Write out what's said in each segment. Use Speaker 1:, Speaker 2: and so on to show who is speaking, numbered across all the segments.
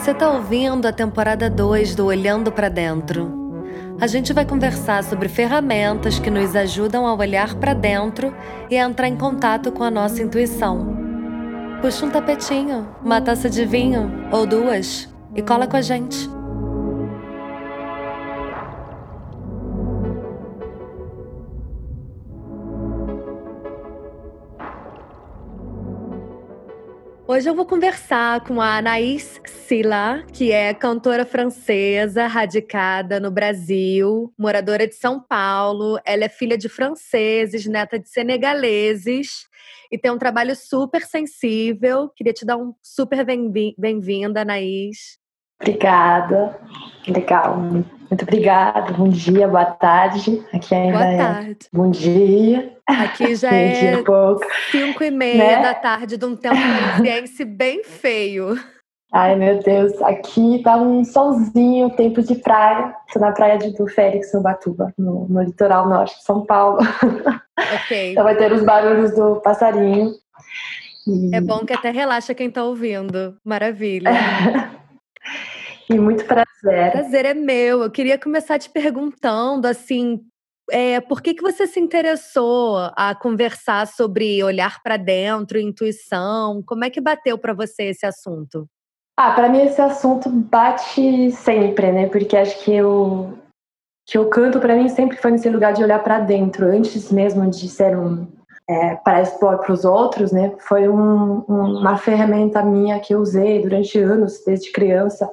Speaker 1: Você está ouvindo a temporada 2 do Olhando para Dentro. A gente vai conversar sobre ferramentas que nos ajudam a olhar para dentro e a entrar em contato com a nossa intuição. Puxa um tapetinho, uma taça de vinho ou duas e cola com a gente. Hoje eu vou conversar com a Anaïs Silla, que é cantora francesa, radicada no Brasil, moradora de São Paulo. Ela é filha de franceses, neta de senegaleses e tem um trabalho super sensível. Queria te dar um super bem-vinda, Anaís.
Speaker 2: Obrigada. Legal. Muito obrigada. Bom dia, boa tarde. Aqui ainda boa é tarde. É bom dia.
Speaker 1: Aqui já é cinco e meia né? da tarde de um tempo parisiense bem feio.
Speaker 2: Ai, meu Deus. Aqui tá um solzinho, tempo de praia. Estou na praia de do Félix, no Batuba, no, no litoral norte de São Paulo.
Speaker 1: Ok.
Speaker 2: então vai ter os barulhos do passarinho.
Speaker 1: E... É bom que até relaxa quem tá ouvindo. Maravilha.
Speaker 2: E muito prazer.
Speaker 1: Prazer é meu. Eu queria começar te perguntando, assim, é, por que, que você se interessou a conversar sobre olhar para dentro, intuição? Como é que bateu para você esse assunto?
Speaker 2: Ah, para mim esse assunto bate sempre, né? Porque acho que eu que o canto para mim sempre foi nesse lugar de olhar para dentro, antes mesmo de ser um é, para expor para os outros, né? Foi um, uma ferramenta minha que eu usei durante anos, desde criança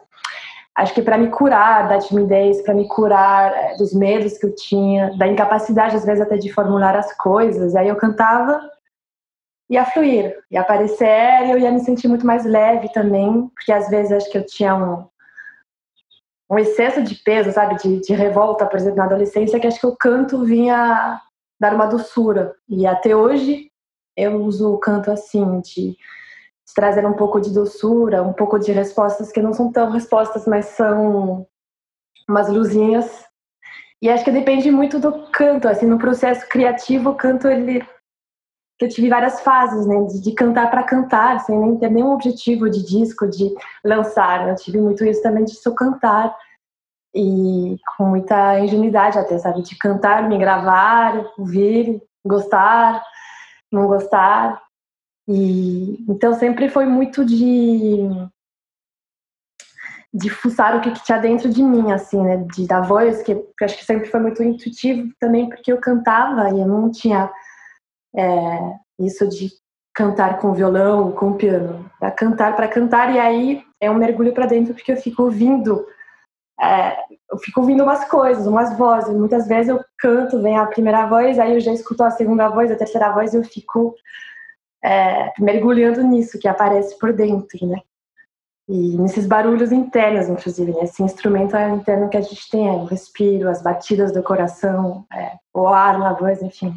Speaker 2: acho que para me curar da timidez, para me curar é, dos medos que eu tinha, da incapacidade às vezes até de formular as coisas, aí eu cantava ia fluir, ia aparecer eu ia me sentir muito mais leve também, porque às vezes acho que eu tinha um, um excesso de peso, sabe, de, de revolta, por exemplo, na adolescência, que acho que o canto vinha dar uma doçura. E até hoje eu uso o canto assim, de trazer um pouco de doçura, um pouco de respostas que não são tão respostas, mas são umas luzinhas. E acho que depende muito do canto, assim, no processo criativo, o canto ele eu tive várias fases, né, de, de cantar para cantar, sem nem ter nenhum objetivo de disco, de lançar. Né? Eu tive muito isso também de só cantar e com muita ingenuidade até, sabe, de cantar, me gravar, ouvir, gostar, não gostar. E então sempre foi muito de de fuçar o que, que tinha dentro de mim, assim, né? De dar voz, que, que acho que sempre foi muito intuitivo também, porque eu cantava e eu não tinha é, isso de cantar com violão, com piano, para cantar para cantar e aí é um mergulho para dentro porque eu fico ouvindo é, eu fico ouvindo umas coisas, umas vozes. Muitas vezes eu canto, vem a primeira voz, aí eu já escuto a segunda voz, a terceira voz, eu fico é, mergulhando nisso que aparece por dentro, né? E nesses barulhos internos, inclusive, né? esse instrumento interno que a gente tem, é o respiro, as batidas do coração, é, o ar na voz, enfim.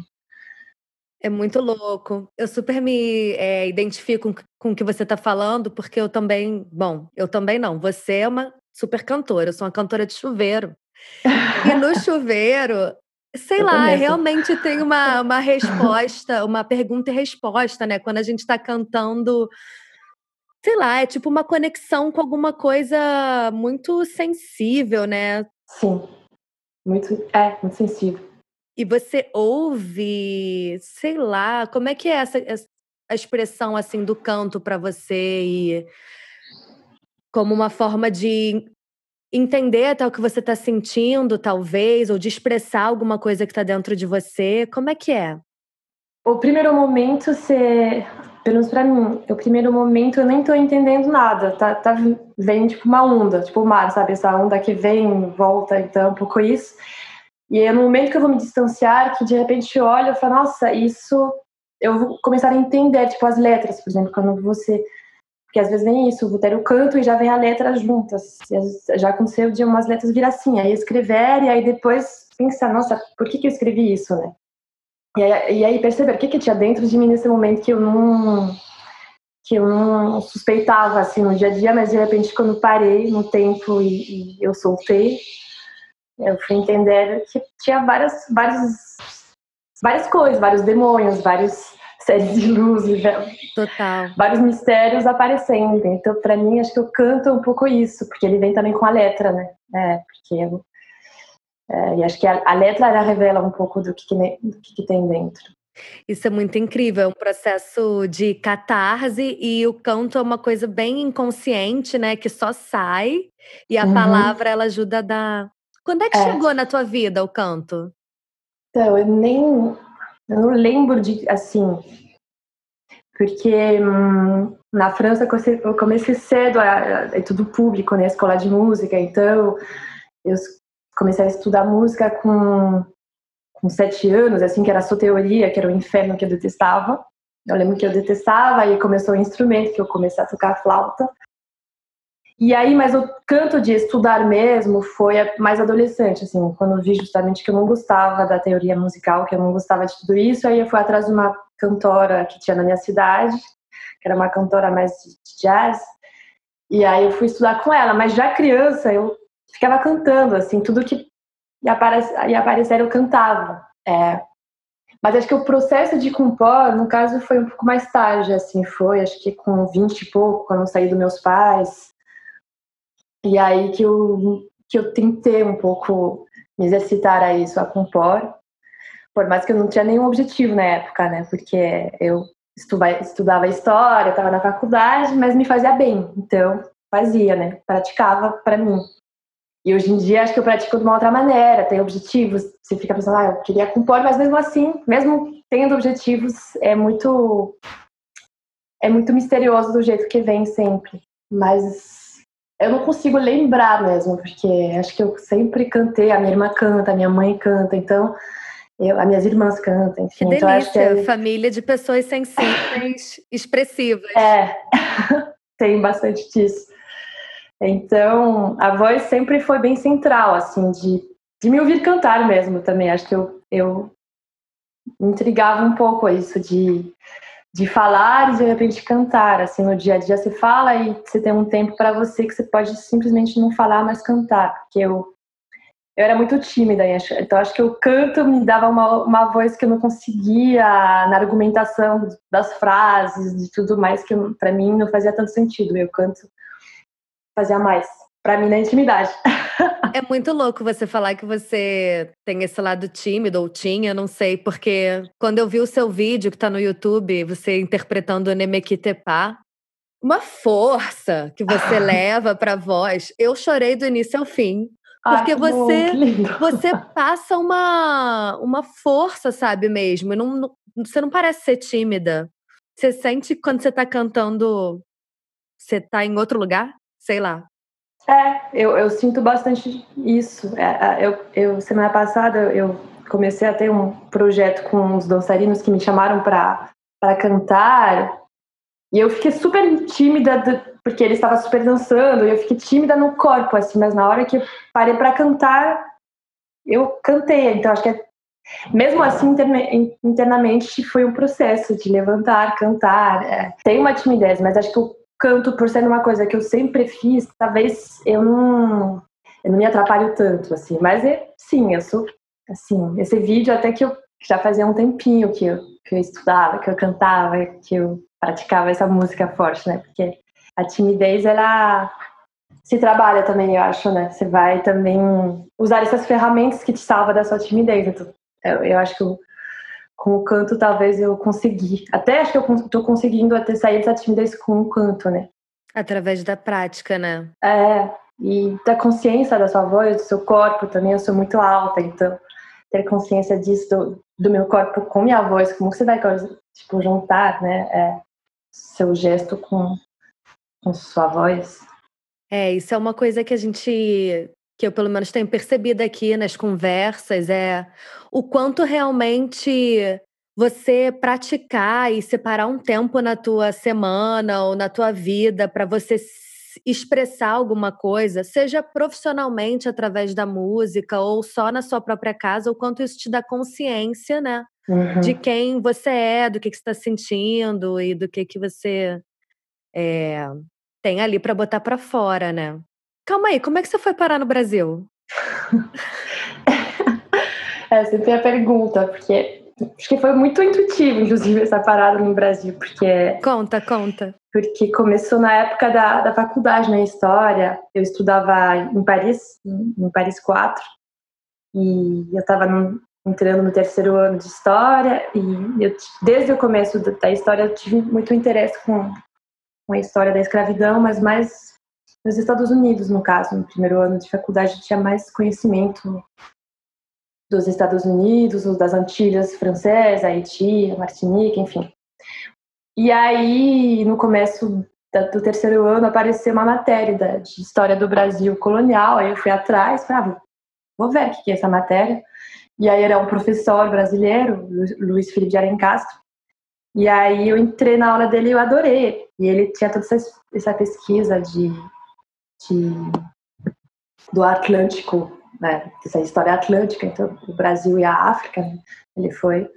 Speaker 1: É muito louco. Eu super me é, identifico com o que você está falando, porque eu também, bom, eu também não. Você é uma super cantora, eu sou uma cantora de chuveiro. E no chuveiro, Sei lá, realmente tem uma, uma resposta, uma pergunta e resposta, né? Quando a gente está cantando, sei lá, é tipo uma conexão com alguma coisa muito sensível, né?
Speaker 2: Sim, muito, é, muito sensível.
Speaker 1: E você ouve, sei lá, como é que é essa, essa a expressão assim do canto para você e como uma forma de entender até o que você está sentindo, talvez, ou de expressar alguma coisa que está dentro de você. Como é que é?
Speaker 2: O primeiro momento, você, pelo menos para mim, o primeiro momento eu nem estou entendendo nada. Tá, tá vem tipo uma onda, tipo o mar, sabe? Essa onda que vem, volta, então, um pouco isso. E é no momento que eu vou me distanciar, que de repente eu olho e falo, nossa, isso eu vou começar a entender, tipo as letras, por exemplo, quando você porque às vezes vem isso, ter o canto e já vem a letra juntas. Já aconteceu de umas letras vir assim, aí escrever e aí depois pensar, nossa, por que, que eu escrevi isso, né? E aí, e aí perceber o que, que tinha dentro de mim nesse momento que eu não que eu não suspeitava assim no dia a dia, mas de repente quando parei no tempo e, e eu soltei, eu fui entender que tinha várias várias várias coisas, vários demônios, vários séries de luz,
Speaker 1: Total.
Speaker 2: vários mistérios aparecendo. Então, para mim, acho que eu canto um pouco isso, porque ele vem também com a letra, né? É, porque eu, é, e acho que a, a letra ela revela um pouco do que, que do que, que tem dentro.
Speaker 1: Isso é muito incrível, é um processo de catarse e o canto é uma coisa bem inconsciente, né? Que só sai e a uhum. palavra ela ajuda a dar. Quando é que é. chegou na tua vida o canto?
Speaker 2: Então, eu nem. Eu não lembro de. Assim. Porque hum, na França eu comecei cedo, é tudo público, né? Escola de música, então eu comecei a estudar música com com sete anos, assim, que era só teoria, que era o inferno que eu detestava. Eu lembro que eu detestava, e começou o instrumento, que eu comecei a tocar flauta. E aí, mas o canto de estudar mesmo foi mais adolescente, assim, quando vi justamente que eu não gostava da teoria musical, que eu não gostava de tudo isso, aí eu fui atrás de uma cantora que tinha na minha cidade, que era uma cantora mais de jazz, e aí eu fui estudar com ela, mas já criança eu ficava cantando, assim, tudo que e, aparece, e aparecer eu cantava. É. Mas acho que o processo de compor, no caso, foi um pouco mais tarde, assim, foi, acho que com 20 e pouco, quando eu saí dos meus pais. E aí que eu, que eu tentei um pouco me exercitar a isso, a compor. Por mais que eu não tinha nenhum objetivo na época, né? Porque eu estudava, história, estava na faculdade, mas me fazia bem. Então, fazia, né? Praticava para mim. E hoje em dia acho que eu pratico de uma outra maneira, tem objetivos, você fica pensando, ah, eu queria compor, mas mesmo assim, mesmo tendo objetivos, é muito é muito misterioso do jeito que vem sempre. Mas eu não consigo lembrar mesmo, porque acho que eu sempre cantei, a minha irmã canta, a minha mãe canta, então eu, as minhas irmãs cantam, enfim.
Speaker 1: Que
Speaker 2: delícia,
Speaker 1: então, acho que é... família de pessoas sensíveis, expressivas.
Speaker 2: É, tem bastante disso. Então, a voz sempre foi bem central, assim, de, de me ouvir cantar mesmo também. Acho que eu, eu me intrigava um pouco isso de, de falar e de repente cantar. Assim, no dia a dia você fala e você tem um tempo para você que você pode simplesmente não falar, mas cantar. Porque eu, eu era muito tímida, então acho que o canto me dava uma, uma voz que eu não conseguia na argumentação das frases, de tudo mais, que para mim não fazia tanto sentido. Eu canto fazia mais para mim na intimidade.
Speaker 1: É muito louco você falar que você tem esse lado tímido ou tinha, não sei, porque quando eu vi o seu vídeo que tá no YouTube, você interpretando Nemekitepa, uma força que você leva para voz. Eu chorei do início ao fim. Porque você você passa uma, uma força, sabe mesmo. Não, não, você não parece ser tímida. Você sente quando você tá cantando, você tá em outro lugar? sei lá.
Speaker 2: É, eu, eu sinto bastante isso. É, é, eu, eu, semana passada eu comecei a ter um projeto com uns dançarinos que me chamaram para cantar e eu fiquei super tímida porque ele estava super dançando e eu fiquei tímida no corpo assim, mas na hora que eu parei para cantar eu cantei. Então acho que é, mesmo assim internamente foi um processo de levantar, cantar. É, tem uma timidez, mas acho que o canto, por ser uma coisa que eu sempre fiz, talvez eu não, eu não me atrapalho tanto, assim. Mas é, sim, eu sou, assim, esse vídeo até que eu já fazia um tempinho que eu, que eu estudava, que eu cantava, que eu praticava essa música forte, né? Porque a timidez, ela se trabalha também, eu acho, né? Você vai também usar essas ferramentas que te salva da sua timidez. Então, eu, eu acho que o, com o canto talvez eu consegui. Até acho que eu tô conseguindo até sair dessa timidez com o canto, né?
Speaker 1: Através da prática, né?
Speaker 2: É, e da consciência da sua voz, do seu corpo também. Eu sou muito alta, então ter consciência disso, do, do meu corpo com minha voz, como você vai, tipo, juntar, né? É, seu gesto com, com sua voz.
Speaker 1: É, isso é uma coisa que a gente que eu pelo menos tenho percebido aqui nas conversas é o quanto realmente você praticar e separar um tempo na tua semana ou na tua vida para você expressar alguma coisa, seja profissionalmente através da música ou só na sua própria casa, o quanto isso te dá consciência, né? Uhum. De quem você é, do que, que você está sentindo e do que, que você é, tem ali para botar para fora, né? Calma aí, como é que você foi parar no Brasil?
Speaker 2: é sempre a pergunta, porque acho que foi muito intuitivo, inclusive, essa parada no Brasil, porque.
Speaker 1: Conta, conta.
Speaker 2: Porque começou na época da, da faculdade, na né, história. Eu estudava em Paris, em Paris 4, e eu estava entrando no terceiro ano de história, e eu, desde o começo da história eu tive muito interesse com, com a história da escravidão, mas mais nos Estados Unidos, no caso. No primeiro ano de faculdade tinha mais conhecimento dos Estados Unidos, os das Antilhas Francesas, Haiti, Martinique, enfim. E aí, no começo do terceiro ano, apareceu uma matéria de história do Brasil colonial. Aí eu fui atrás, falei, ah, vou ver o que é essa matéria. E aí era um professor brasileiro, Luiz Felipe de Arencastro. E aí eu entrei na aula dele e eu adorei. E ele tinha toda essa, essa pesquisa de, de do Atlântico né, dessa história atlântica, então o Brasil e a África, né? ele foi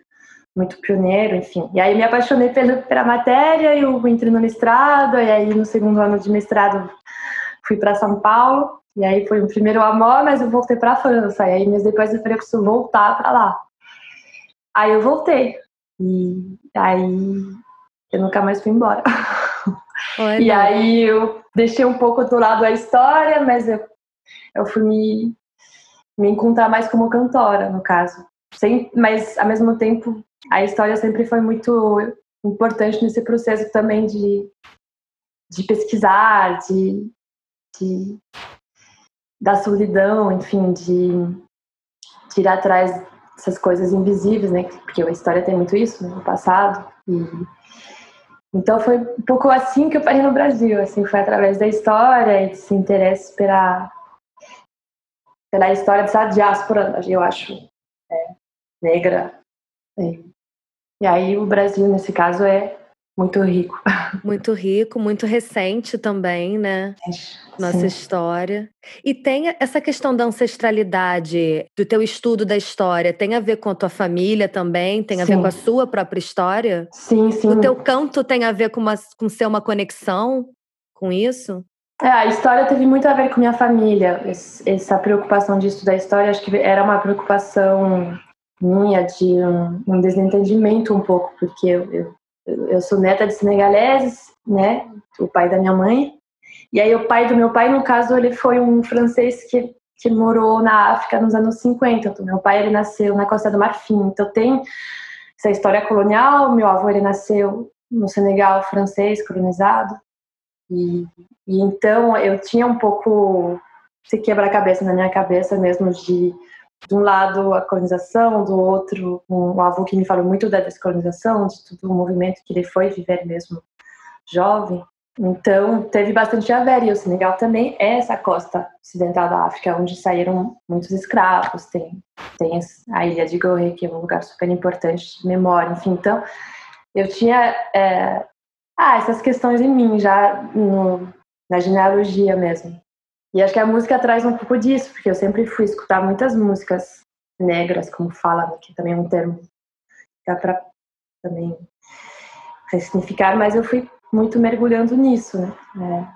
Speaker 2: muito pioneiro, enfim. E aí me apaixonei pela, pela matéria, eu entrei no mestrado, e aí no segundo ano de mestrado fui para São Paulo, e aí foi o primeiro amor, mas eu voltei para a França, e aí meses depois eu falei, eu preciso voltar para lá. Aí eu voltei, e aí eu nunca mais fui embora. Oi, e aí eu deixei um pouco do lado a história, mas eu, eu fui me me encontrar mais como cantora, no caso. Sem, mas, ao mesmo tempo, a história sempre foi muito importante nesse processo também de, de pesquisar, de, de da solidão, enfim, de, ir atrás dessas coisas invisíveis, né? Porque a história tem muito isso no passado. E, então foi um pouco assim que eu parei no Brasil, assim, foi através da história e desse interesse pela pela história dessa diáspora, eu acho, é, negra. É. E aí o Brasil, nesse caso, é muito rico.
Speaker 1: Muito rico, muito recente também, né? Nossa Sim. história. E tem essa questão da ancestralidade, do teu estudo da história, tem a ver com a tua família também? Tem a sim. ver com a sua própria história?
Speaker 2: Sim, sim.
Speaker 1: O teu canto tem a ver com, uma, com ser uma conexão com isso?
Speaker 2: É, a história teve muito a ver com minha família. Essa preocupação de estudar história, acho que era uma preocupação minha de um, um desentendimento um pouco, porque eu, eu, eu, sou neta de senegaleses, né? O pai da minha mãe. E aí o pai do meu pai, no caso, ele foi um francês que, que morou na África nos anos 50. Então, meu pai, ele nasceu na Costa do Marfim. Então tem essa história colonial. Meu avô, ele nasceu no Senegal francês, colonizado. E, e então eu tinha um pouco se quebra-cabeça na minha cabeça mesmo de de um lado a colonização, do outro um avô que me falou muito da descolonização, de todo o movimento que ele foi viver mesmo jovem. Então teve bastante a ver e o Senegal também é essa costa ocidental da África onde saíram muitos escravos. Tem tem a ilha de Gorée que é um lugar super importante de memória, enfim. Então eu tinha é, ah, essas questões em mim, já no, na genealogia mesmo. E acho que a música traz um pouco disso, porque eu sempre fui escutar muitas músicas negras, como fala, que também é um termo que dá para também ressignificar, mas eu fui muito mergulhando nisso, né? É,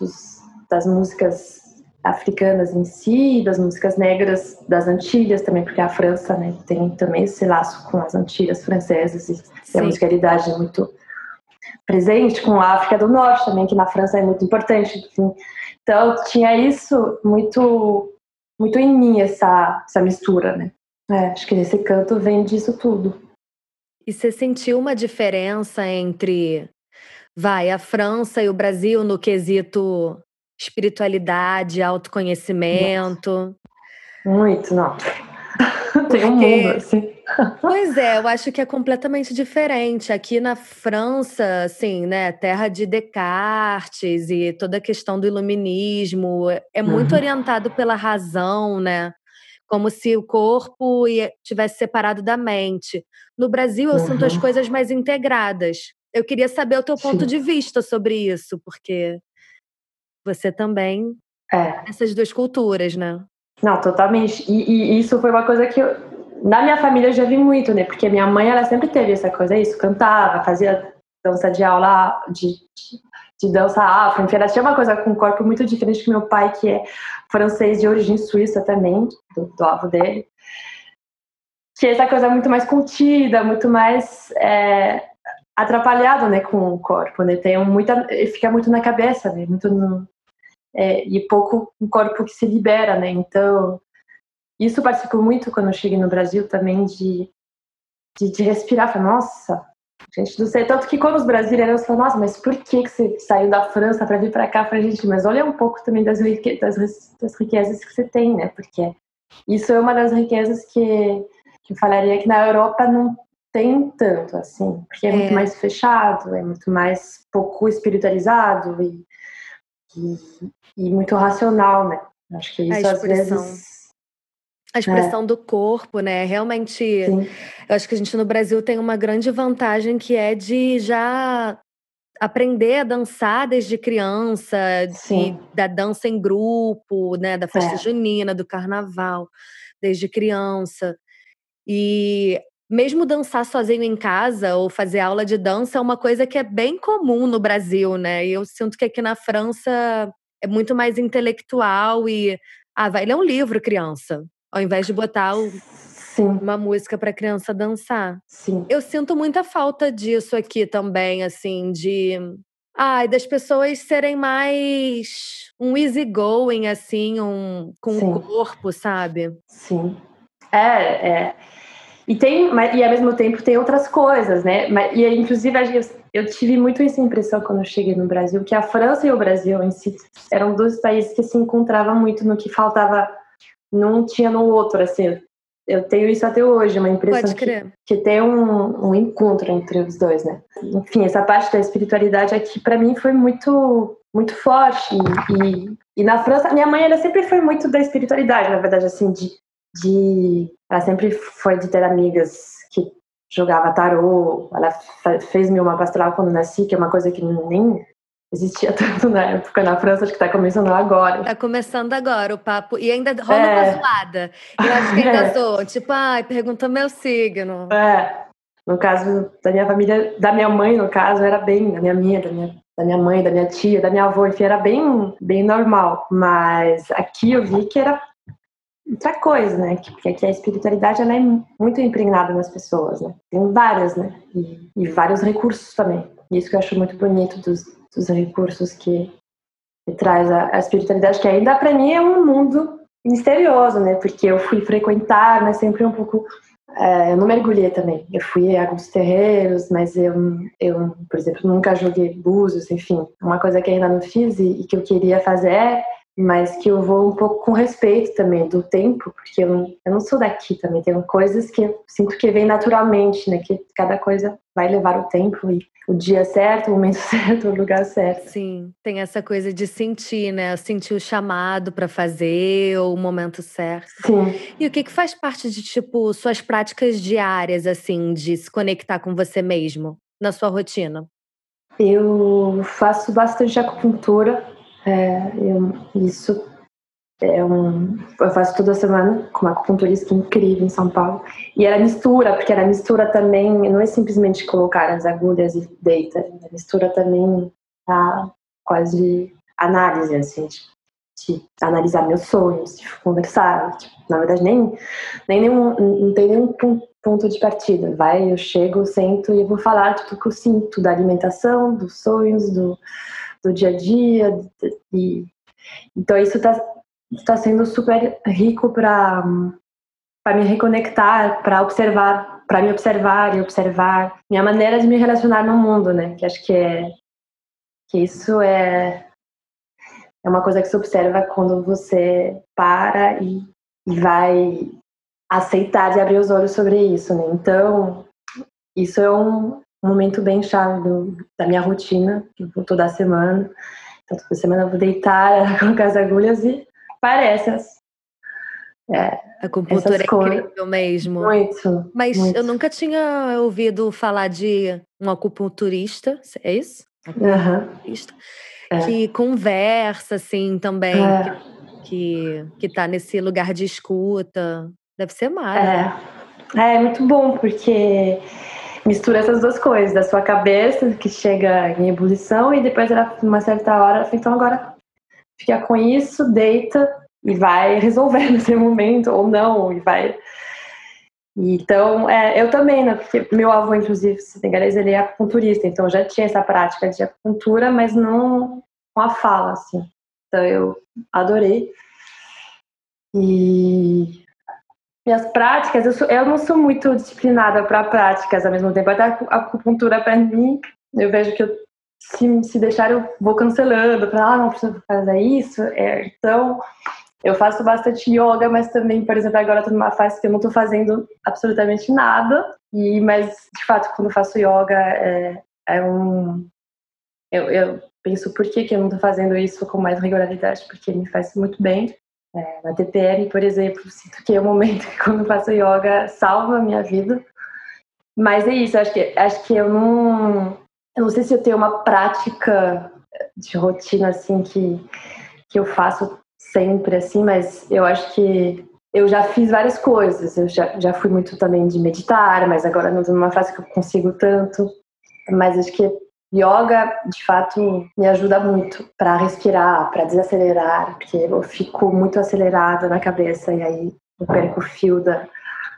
Speaker 2: dos, das músicas africanas em si, das músicas negras das Antilhas também, porque a França né, tem também esse laço com as Antilhas francesas e Sim. a musicalidade é muito presente com a África do Norte também, que na França é muito importante. Enfim. Então tinha isso muito muito em mim essa essa mistura, né? É, acho que esse canto vem disso tudo.
Speaker 1: E você sentiu uma diferença entre vai a França e o Brasil no quesito espiritualidade, autoconhecimento?
Speaker 2: Muito, não. Tem um mundo assim.
Speaker 1: Pois é, eu acho que é completamente diferente. Aqui na França, assim, né, terra de Descartes e toda a questão do iluminismo é muito uhum. orientado pela razão, né? Como se o corpo tivesse separado da mente. No Brasil, eu uhum. sinto as uhum. coisas mais integradas. Eu queria saber o teu ponto Sim. de vista sobre isso, porque você também é. essas duas culturas, né?
Speaker 2: Não, totalmente. E, e, isso foi uma coisa que eu, na minha família eu já vi muito, né? Porque minha mãe, ela sempre teve essa coisa, isso, cantava, fazia dança de aula de, de, dança afro, enfim, ela tinha uma coisa com um corpo muito diferente que meu pai, que é francês de origem suíça também, do, do avô dele. que essa coisa é muito mais contida, muito mais é, atrapalhado, né, com o corpo, né? Tem muita, fica muito na cabeça, né? Muito no, é, e pouco o corpo que se libera, né? Então isso participou muito quando eu cheguei no Brasil também de de, de respirar, falar, nossa, gente não sei tanto que quando os brasileiros falam, nossa, mas por que que você saiu da França para vir para cá? Para gente, mas olha um pouco também das, rique das, das riquezas que você tem, né? Porque isso é uma das riquezas que que eu falaria que na Europa não tem tanto assim, porque é, é. muito mais fechado, é muito mais pouco espiritualizado e, e, e muito racional, né? Acho que isso às vezes
Speaker 1: a expressão é. do corpo, né? Realmente, Sim. eu acho que a gente no Brasil tem uma grande vantagem que é de já aprender a dançar desde criança, de, da dança em grupo, né? Da festa é. junina, do carnaval, desde criança. E mesmo dançar sozinho em casa ou fazer aula de dança é uma coisa que é bem comum no Brasil, né? E eu sinto que aqui na França é muito mais intelectual e ah, vai ler um livro, criança, ao invés de botar o, uma música para criança dançar.
Speaker 2: Sim.
Speaker 1: Eu sinto muita falta disso aqui também, assim, de Ai, ah, das pessoas serem mais um easy going, assim, um, com Sim. o corpo, sabe?
Speaker 2: Sim. É, é. E tem, e ao mesmo tempo tem outras coisas, né? E inclusive eu tive muito essa impressão quando eu cheguei no Brasil, que a França e o Brasil em si eram dois países que se encontravam muito no que faltava, não tinha no outro, assim. Eu tenho isso até hoje, uma impressão que, que tem um, um, encontro entre os dois, né? Enfim, essa parte da espiritualidade aqui para mim foi muito muito forte e, e, na França minha mãe ela sempre foi muito da espiritualidade, na verdade, assim, de de. Ela sempre foi de ter amigas que jogava tarô. Ela fez meu mapa astral quando nasci, que é uma coisa que nem existia tanto na época na França, acho que tá começando agora.
Speaker 1: Tá começando agora o papo. E ainda rola é. uma zoada. Eu acho que ainda é. zoam. Tipo, ai, pergunta meu signo.
Speaker 2: É. No caso da minha família, da minha mãe, no caso, era bem, da minha minha, da minha, da minha mãe, da minha tia, da minha avó, enfim, era bem, bem normal. Mas aqui eu vi que era outra coisa, né? Porque aqui a espiritualidade ela é muito impregnada nas pessoas, né? Tem várias, né? E, e vários recursos também. Isso que eu acho muito bonito dos, dos recursos que, que traz a, a, espiritualidade, que ainda para mim é um mundo misterioso, né? Porque eu fui frequentar, mas sempre um pouco é, eu não mergulhei também. Eu fui a alguns terreiros, mas eu, eu, por exemplo, nunca joguei búzios, enfim. Uma coisa que ainda não fiz e, e que eu queria fazer é mas que eu vou um pouco com respeito também do tempo, porque eu, eu não sou daqui também. Tem coisas que eu sinto que vem naturalmente, né? Que cada coisa vai levar o tempo e o dia certo, o momento certo, o lugar certo.
Speaker 1: Sim, tem essa coisa de sentir, né? Sentir o chamado para fazer, ou o momento certo.
Speaker 2: Sim.
Speaker 1: E o que que faz parte de, tipo, suas práticas diárias, assim, de se conectar com você mesmo, na sua rotina?
Speaker 2: Eu faço bastante acupuntura é, eu, isso é um. Eu faço toda semana com uma acupunturista incrível em São Paulo. E ela mistura, porque ela mistura também, não é simplesmente colocar as agulhas e deita, ela mistura também a quase análise, assim, de, analisar meus sonhos, de conversar. Tipo, na verdade, nem, nem nenhum, não tem nenhum ponto de partida. Vai, eu chego, sento e vou falar tudo que eu sinto da alimentação, dos sonhos, do do dia a dia. E, então isso está tá sendo super rico para me reconectar, para observar, para me observar e observar minha maneira de me relacionar no mundo, né? Que acho que é que isso é é uma coisa que se observa quando você para e, e vai aceitar e abrir os olhos sobre isso, né? Então, isso é um, um momento bem chave do, da minha rotina, que eu vou toda semana. Então, toda semana eu vou deitar, colocar as agulhas e parece as,
Speaker 1: é, a acupuntura é incrível mesmo.
Speaker 2: Muito.
Speaker 1: Mas
Speaker 2: muito.
Speaker 1: eu nunca tinha ouvido falar de um acupunturista, é isso?
Speaker 2: Acupunturista.
Speaker 1: Uhum. Que é. conversa, assim, também. É. Que, que tá nesse lugar de escuta. Deve ser maravilhoso.
Speaker 2: É. é muito bom, porque mistura essas duas coisas, da sua cabeça, que chega em ebulição, e depois, ela, uma certa hora, então agora fica com isso, deita e vai resolver no seu momento, ou não, e vai. Então, é, eu também, né? Porque meu avô, inclusive, senegalês, ele é acupunturista, então já tinha essa prática de acupuntura, mas não com a fala, assim. Então, eu adorei. E minhas práticas, eu, sou, eu não sou muito disciplinada para práticas ao mesmo tempo. Até a acupuntura, para mim, eu vejo que eu, se, se deixar, eu vou cancelando. Para, ah, não preciso fazer isso. É, então, eu faço bastante yoga, mas também, por exemplo, agora estou numa fase que eu não estou fazendo absolutamente nada. E, mas, de fato, quando faço yoga, é, é um. Eu, eu penso por que, que eu não estou fazendo isso com mais regularidade, porque me faz muito bem. É, na TPM, por exemplo, sinto que é o momento que quando faço yoga salva a minha vida. Mas é isso, acho que, acho que eu não. Eu não sei se eu tenho uma prática de rotina assim que, que eu faço sempre assim, mas eu acho que eu já fiz várias coisas. Eu já, já fui muito também de meditar, mas agora não estou numa fase que eu consigo tanto. Mas acho que yoga, de fato, me ajuda muito para respirar, para desacelerar, porque eu fico muito acelerada na cabeça e aí eu perco o fio da,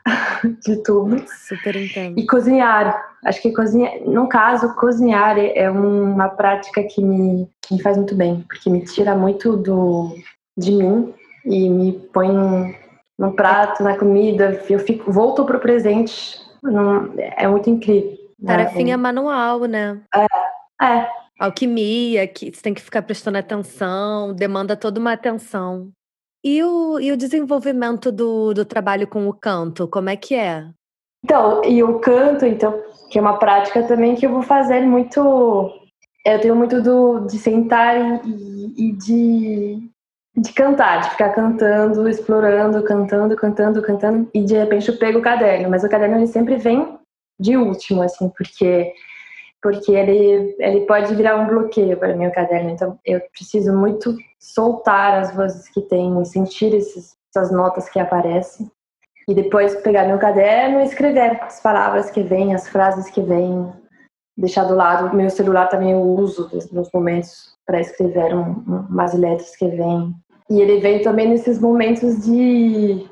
Speaker 2: de tudo.
Speaker 1: Super entendo.
Speaker 2: E cozinhar. Acho que cozinhar, no caso, cozinhar é uma prática que me, que me faz muito bem, porque me tira muito do de mim e me põe no, no prato, na comida, eu fico, volto pro presente. Não, é muito incrível.
Speaker 1: Tarefinha né? manual, né?
Speaker 2: É, é.
Speaker 1: Alquimia, que você tem que ficar prestando atenção, demanda toda uma atenção. E o, e o desenvolvimento do, do trabalho com o canto, como é que é?
Speaker 2: Então, e o canto, então, que é uma prática também que eu vou fazer muito. Eu tenho muito do, de sentar e, e de de cantar, de ficar cantando, explorando, cantando, cantando, cantando, e de repente eu pego o caderno, mas o caderno ele sempre vem de último, assim, porque porque ele ele pode virar um bloqueio para o caderno, então eu preciso muito soltar as vozes que tem, sentir esses, essas notas que aparecem e depois pegar meu caderno e escrever as palavras que vêm, as frases que vêm, deixar do lado. Meu celular também eu uso nos momentos para escrever um, um, umas letras que vêm. E ele vem também nesses momentos de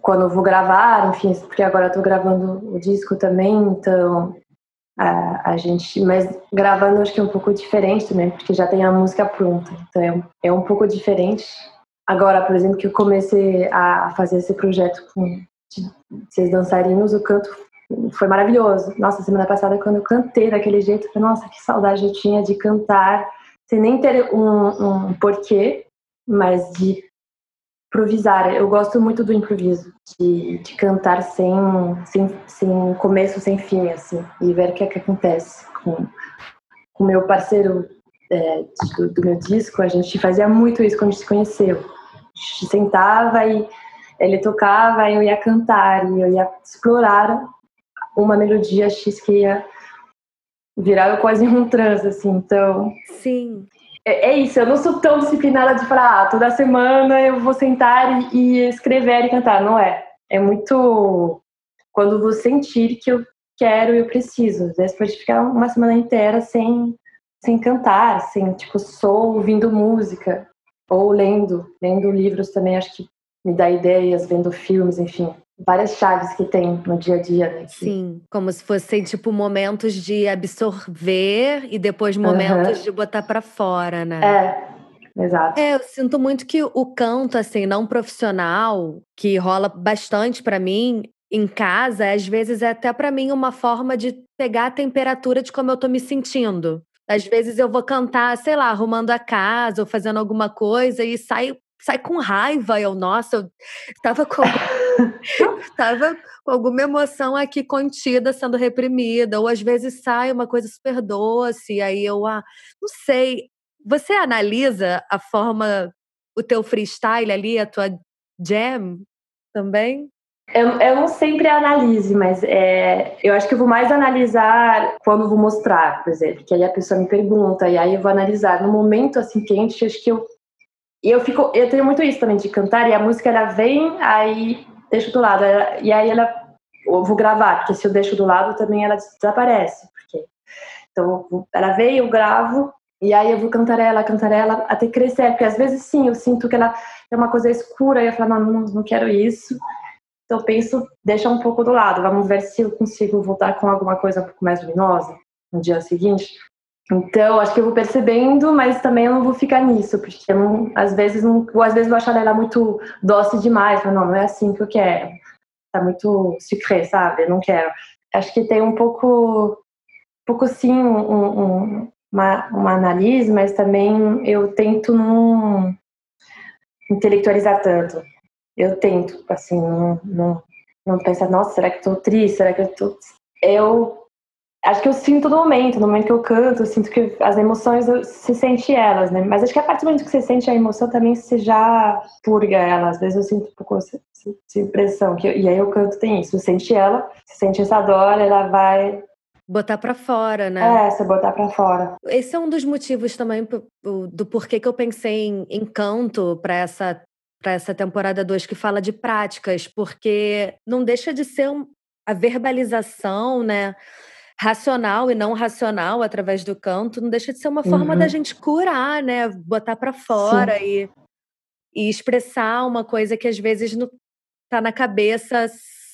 Speaker 2: quando eu vou gravar, enfim, porque agora eu tô gravando o disco também, então a, a gente, mas gravando acho que é um pouco diferente também, porque já tem a música pronta, então é, é um pouco diferente. Agora, por exemplo, que eu comecei a fazer esse projeto com seis dançarinos, o canto foi maravilhoso. Nossa, semana passada quando eu cantei daquele jeito, nossa, que saudade eu tinha de cantar sem nem ter um, um porquê, mas de improvisar. Eu gosto muito do improviso, de, de cantar sem, sem, sem começo, sem fim, assim, e ver o que, é que acontece. Com o meu parceiro é, do, do, meu disco, a gente fazia muito isso quando a gente se conheceu. A gente sentava e ele tocava, e eu ia cantar, e eu ia explorar uma melodia X que ia virar quase um transe, assim, então...
Speaker 1: Sim.
Speaker 2: É, é, isso, eu não sou tão disciplinada de falar, ah, toda semana eu vou sentar e, e escrever e cantar, não é. É muito quando vou sentir que eu quero e eu preciso. Às vezes pode ficar uma semana inteira sem, sem cantar, sem, tipo, só ouvindo música ou lendo, lendo livros também, acho que me dá ideias, vendo filmes, enfim várias chaves que tem no dia a dia. Né?
Speaker 1: Sim, como se fossem tipo momentos de absorver e depois momentos uhum. de botar para fora, né?
Speaker 2: É, exato.
Speaker 1: É, eu sinto muito que o canto assim não profissional, que rola bastante para mim em casa, às vezes é até para mim uma forma de pegar a temperatura de como eu tô me sentindo. Às vezes eu vou cantar, sei lá, arrumando a casa ou fazendo alguma coisa e sai sai com raiva. Eu, nossa, eu tava com, tava com alguma emoção aqui contida, sendo reprimida. Ou às vezes sai uma coisa super doce, aí eu, ah, não sei. Você analisa a forma, o teu freestyle ali, a tua jam também?
Speaker 2: Eu, eu não sempre analiso, mas é, eu acho que eu vou mais analisar quando vou mostrar, por exemplo, que aí a pessoa me pergunta, e aí eu vou analisar. No momento assim quente, acho que eu e eu fico, eu tenho muito isso também de cantar, e a música ela vem, aí deixo do lado. e aí ela, eu vou gravar, porque se eu deixo do lado também ela desaparece. Porque, então ela vem, eu gravo, e aí eu vou cantar ela, cantar ela até crescer. Porque às vezes sim, eu sinto que ela é uma coisa escura, e eu falo, não, não, não quero isso. Então penso, deixa um pouco do lado, vamos ver se eu consigo voltar com alguma coisa um pouco mais luminosa no dia seguinte. Então, acho que eu vou percebendo, mas também eu não vou ficar nisso, porque não, às vezes não, às vezes vou achar ela muito doce demais, mas não, não é assim que eu quero. Tá muito sucré, sabe? Eu não quero. Acho que tem um pouco, um pouco sim, um, um, uma, uma análise, mas também eu tento não intelectualizar tanto. Eu tento, assim, não, não, não pensar, nossa, será que eu tô triste? Será que eu tô. Eu acho que eu sinto no momento, no momento que eu canto, eu sinto que as emoções, se sente elas, né? Mas acho que a partir do momento que você sente a emoção, também você já purga ela. Às vezes eu sinto um pouco essa, essa impressão, que, e aí eu canto tem isso, você sente ela, você sente essa dor, ela vai...
Speaker 1: Botar para fora, né?
Speaker 2: É, você botar para fora.
Speaker 1: Esse é um dos motivos também do porquê que eu pensei em, em canto para essa para essa temporada 2 que fala de práticas, porque não deixa de ser um, a verbalização, né? Racional e não racional através do canto, não deixa de ser uma forma uhum. da gente curar, né? Botar para fora e, e expressar uma coisa que às vezes não tá na cabeça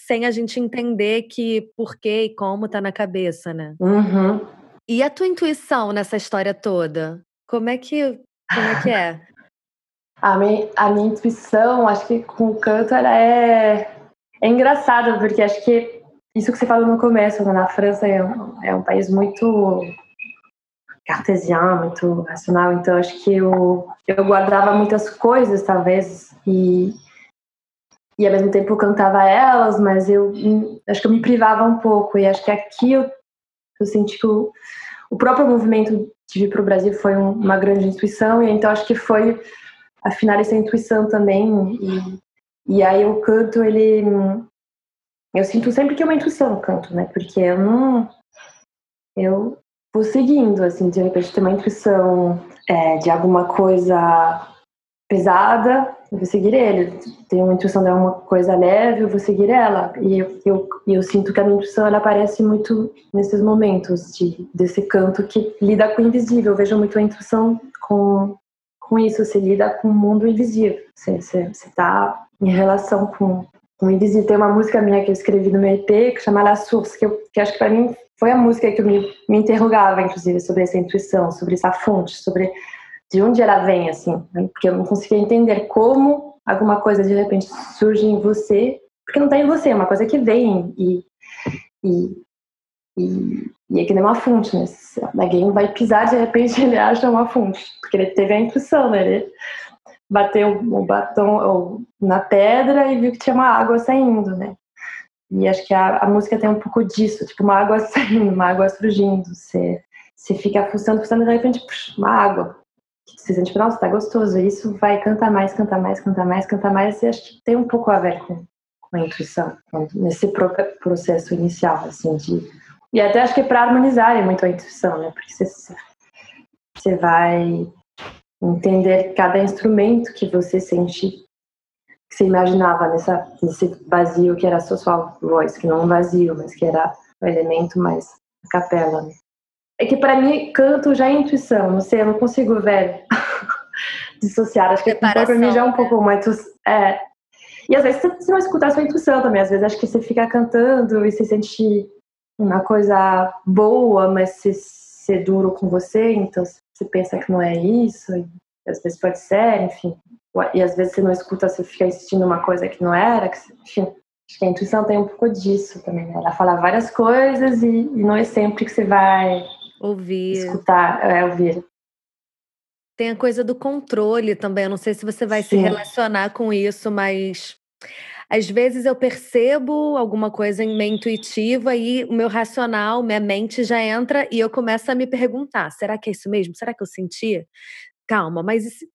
Speaker 1: sem a gente entender que por quê e como tá na cabeça, né?
Speaker 2: Uhum.
Speaker 1: E a tua intuição nessa história toda? Como é que, como é, que é?
Speaker 2: A minha, a minha intuição, acho que com o canto, ela é, é engraçado, porque acho que isso que você falou no começo, né? na França é um, é um país muito cartesiano, muito racional, então acho que eu, eu guardava muitas coisas, talvez, e, e ao mesmo tempo cantava elas, mas eu acho que eu me privava um pouco, e acho que aqui eu, eu senti que o, o próprio movimento de vir para o Brasil foi um, uma grande intuição, e então acho que foi afinar essa intuição também, e, e aí o canto, ele eu sinto sempre que é uma intuição no canto, né? Porque eu não. Eu vou seguindo, assim, de repente tem uma intuição é, de alguma coisa pesada, eu vou seguir ele. Tem uma intuição de alguma coisa leve, eu vou seguir ela. E eu, eu, eu sinto que a minha intuição ela aparece muito nesses momentos de, desse canto que lida com o invisível. Eu vejo muito a intuição com, com isso, você lida com o mundo invisível. Você está em relação com, me visitei uma música minha que eu escrevi no meu EP, que chama La Source, que, eu, que acho que para mim foi a música que eu me, me interrogava, inclusive, sobre essa intuição, sobre essa fonte, sobre de onde ela vem, assim. Né? Porque eu não conseguia entender como alguma coisa de repente surge em você, porque não está em você, é uma coisa que vem e, e, e, e é que nem uma fonte, né? Alguém vai pisar, de repente ele acha uma fonte, porque ele teve a intuição, né? Ele bateu o batom na pedra e viu que tinha uma água saindo, né? E acho que a, a música tem um pouco disso, tipo uma água saindo, uma água surgindo. Você, você fica fuçando, fuçando e de repente, puxa, uma água. Você sente, nossa, tá gostoso. E isso vai cantar mais, cantar mais, cantar mais, cantar mais. E acho que tem um pouco a ver com, com a intuição, nesse processo inicial, assim, de... E até acho que é para harmonizar muito a intuição, né? Porque você, você vai entender cada instrumento que você sente, que você imaginava nessa, nesse vazio que era só sua voz, que não é um vazio, mas que era o elemento mais a capela. Né? É que para mim canto já é intuição, não sei, eu não consigo ver dissociar. Acho que para mim já é um né? pouco muito é. E às vezes você não escuta a sua intuição também, às vezes acho que você fica cantando e você sente uma coisa boa, mas se ser duro com você, então você pensa que não é isso, e às vezes pode ser, enfim. E às vezes você não escuta, você fica insistindo uma coisa que não era, que, enfim. Acho que a intuição tem um pouco disso também, né? Ela fala várias coisas e, e não é sempre que você vai
Speaker 1: ouvir.
Speaker 2: Escutar, é, ouvir.
Speaker 1: Tem a coisa do controle também. Eu não sei se você vai Sim. se relacionar com isso, mas às vezes eu percebo alguma coisa em minha intuitiva e o meu racional, minha mente já entra e eu começo a me perguntar: será que é isso mesmo? Será que eu senti? Calma, mas isso...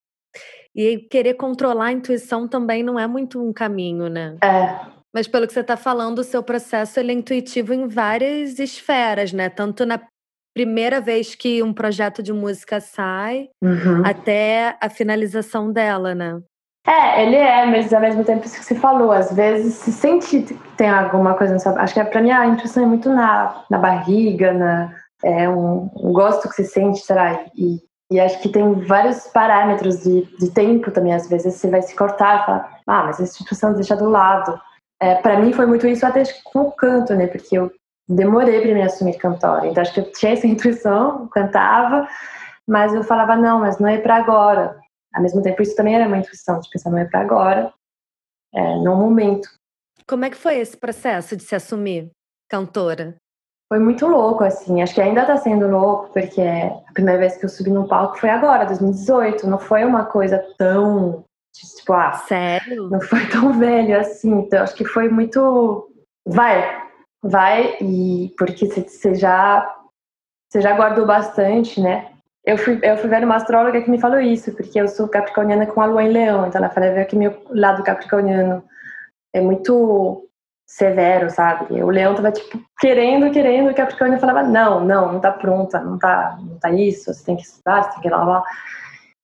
Speaker 1: e querer controlar a intuição também não é muito um caminho, né?
Speaker 2: É.
Speaker 1: Mas pelo que você está falando, o seu processo ele é intuitivo em várias esferas, né? Tanto na primeira vez que um projeto de música sai,
Speaker 2: uhum.
Speaker 1: até a finalização dela, né?
Speaker 2: É, ele é, mas ao mesmo tempo isso que você falou, às vezes se sente que tem alguma coisa na sua... Acho que pra mim a intuição é muito na, na barriga, na, é um, um gosto que você sente, será? E, e acho que tem vários parâmetros de, de tempo também, às vezes você vai se cortar e falar, ah, mas a intuição deixa do lado. é, para mim foi muito isso até com o canto, né? Porque eu demorei para me assumir cantora. Então acho que eu tinha essa intuição, cantava, mas eu falava não, mas não é para agora. Ao mesmo tempo isso também era uma intuição de pensar não é para agora, é, no momento.
Speaker 1: Como é que foi esse processo de se assumir cantora?
Speaker 2: Foi muito louco, assim. Acho que ainda está sendo louco, porque a primeira vez que eu subi no palco foi agora, 2018. Não foi uma coisa tão. Tipo, ah.
Speaker 1: Sério?
Speaker 2: Não foi tão velho assim. Então, acho que foi muito. Vai, vai, e porque você já. Você já guardou bastante, né? Eu fui, eu fui ver uma astróloga que me falou isso, porque eu sou capricorniana com a lua em leão. Então ela falou, ver que meu lado capricorniano é muito severo, sabe? O leão tava, tipo, querendo, querendo, e o Capricórnio falava, não, não, não tá pronta, não tá, não tá isso, você tem que estudar, você tem que lavar.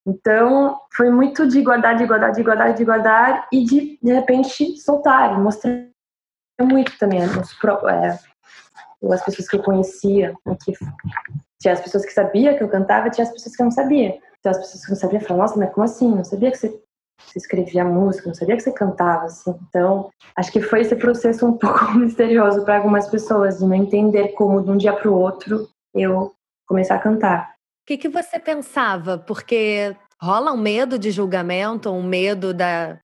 Speaker 2: Então, foi muito de guardar, de guardar, de guardar, de guardar, e de, de repente, soltar, mostrar muito também os, é, as pessoas que eu conhecia, que tinha as pessoas que sabiam que eu cantava, tinha as pessoas que não sabiam. Então, as pessoas que não sabiam falavam, nossa, mas como assim? Não sabia que você você escrevia música, não sabia que você cantava, assim. Então, acho que foi esse processo um pouco misterioso para algumas pessoas, de não entender como de um dia para o outro eu começar a cantar.
Speaker 1: O que, que você pensava? Porque rola um medo de julgamento, um medo da,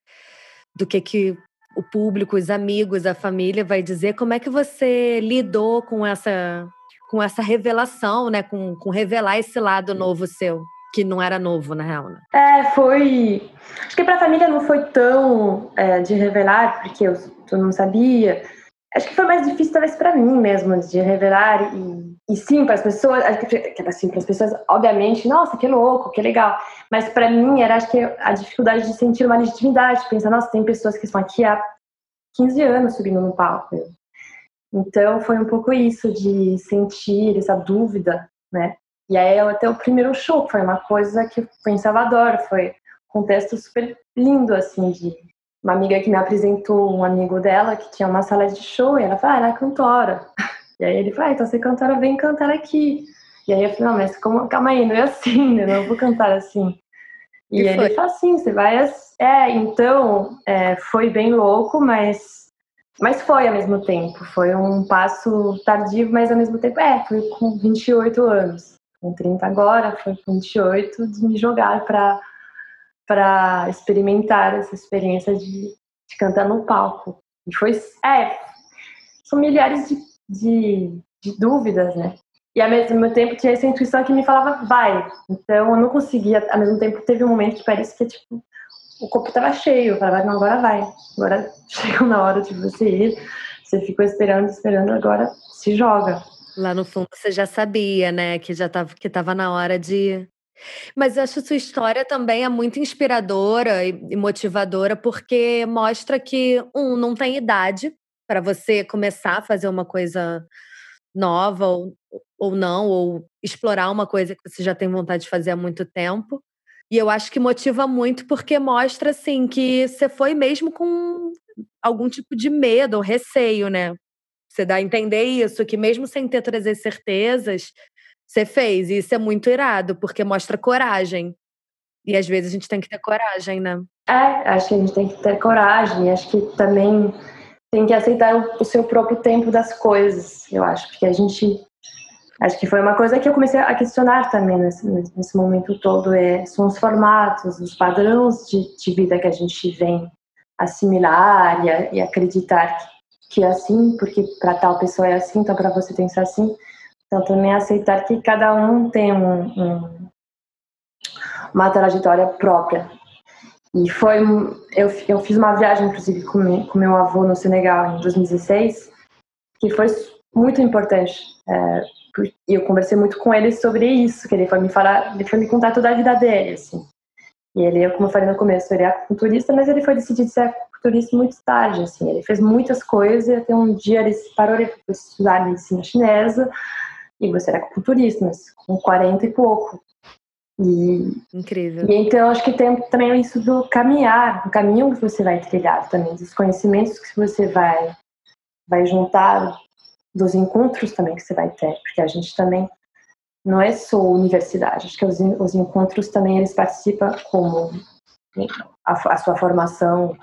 Speaker 1: do que, que o público, os amigos, a família vai dizer. Como é que você lidou com essa, com essa revelação, né? Com, com revelar esse lado novo seu? que não era novo, na real, né?
Speaker 2: É, foi. Acho que para a família não foi tão é, de revelar, porque eu, eu não sabia. Acho que foi mais difícil, talvez, para mim mesmo, de revelar. E, e sim, para as pessoas, assim, para as pessoas, obviamente, nossa, que louco, que legal. Mas para mim, era, acho que a dificuldade de sentir uma legitimidade, pensar, nossa, tem pessoas que estão aqui há 15 anos subindo no palco. Então, foi um pouco isso, de sentir essa dúvida, né? E aí até o primeiro show foi uma coisa que foi em Salvador, foi um contexto super lindo, assim, de uma amiga que me apresentou um amigo dela que tinha uma sala de show e ela falou, ah, ela é cantora. E aí ele falou, ah, então você é cantora, vem cantar aqui. E aí eu falei, não, mas como, calma aí, não é assim, né? Não vou cantar assim. E, e ele falou assim, você vai... É, então, é, foi bem louco, mas mas foi ao mesmo tempo, foi um passo tardio, mas ao mesmo tempo, é, foi com 28 anos com 30 agora, foi com 28, de me jogar para para experimentar essa experiência de, de, cantar no palco. E foi, é, são milhares de, de, de dúvidas, né? E ao mesmo tempo tinha essa intuição que me falava, vai. Então eu não conseguia, ao mesmo tempo teve um momento que parece que tipo, o copo estava cheio. Eu falava, não, agora vai. Agora chegou na hora de você ir. Você ficou esperando, esperando, agora se joga.
Speaker 1: Lá no fundo você já sabia, né, que já estava que estava na hora de mas eu acho sua história também é muito inspiradora e motivadora porque mostra que um não tem idade para você começar a fazer uma coisa nova ou, ou não ou explorar uma coisa que você já tem vontade de fazer há muito tempo. E eu acho que motiva muito porque mostra assim que você foi mesmo com algum tipo de medo ou receio, né? Você dá a entender isso, que mesmo sem ter todas as certezas, você fez. E isso é muito irado, porque mostra coragem. E às vezes a gente tem que ter coragem, né?
Speaker 2: É, acho que a gente tem que ter coragem. Acho que também tem que aceitar o seu próprio tempo das coisas, eu acho. Porque a gente. Acho que foi uma coisa que eu comecei a questionar também nesse, nesse momento todo. É, são os formatos, os padrões de, de vida que a gente vem assimilar e, e acreditar que é assim, porque para tal pessoa é assim, então para você tem que ser assim. Então também aceitar que cada um tem um, um, uma trajetória própria. E foi, eu, eu fiz uma viagem, inclusive, com, com meu avô no Senegal em 2016, que foi muito importante. É, e eu conversei muito com ele sobre isso, que ele foi me falar, ele foi me contar toda a vida dele, assim. E ele, como eu falei no começo, ele é acupunturista, mas ele foi decidir ser acupunturista muito tarde, assim. Ele fez muitas coisas e até um dia ele se parou, ele foi estudar medicina chinesa e você era acupunturista, mas com 40 e pouco.
Speaker 1: E, Incrível.
Speaker 2: E então acho que tem também isso do caminhar, do caminho que você vai trilhar também, dos conhecimentos que você vai vai juntar, dos encontros também que você vai ter, porque a gente também não é só universidade, acho que os, os encontros também eles participam como a, a sua formação,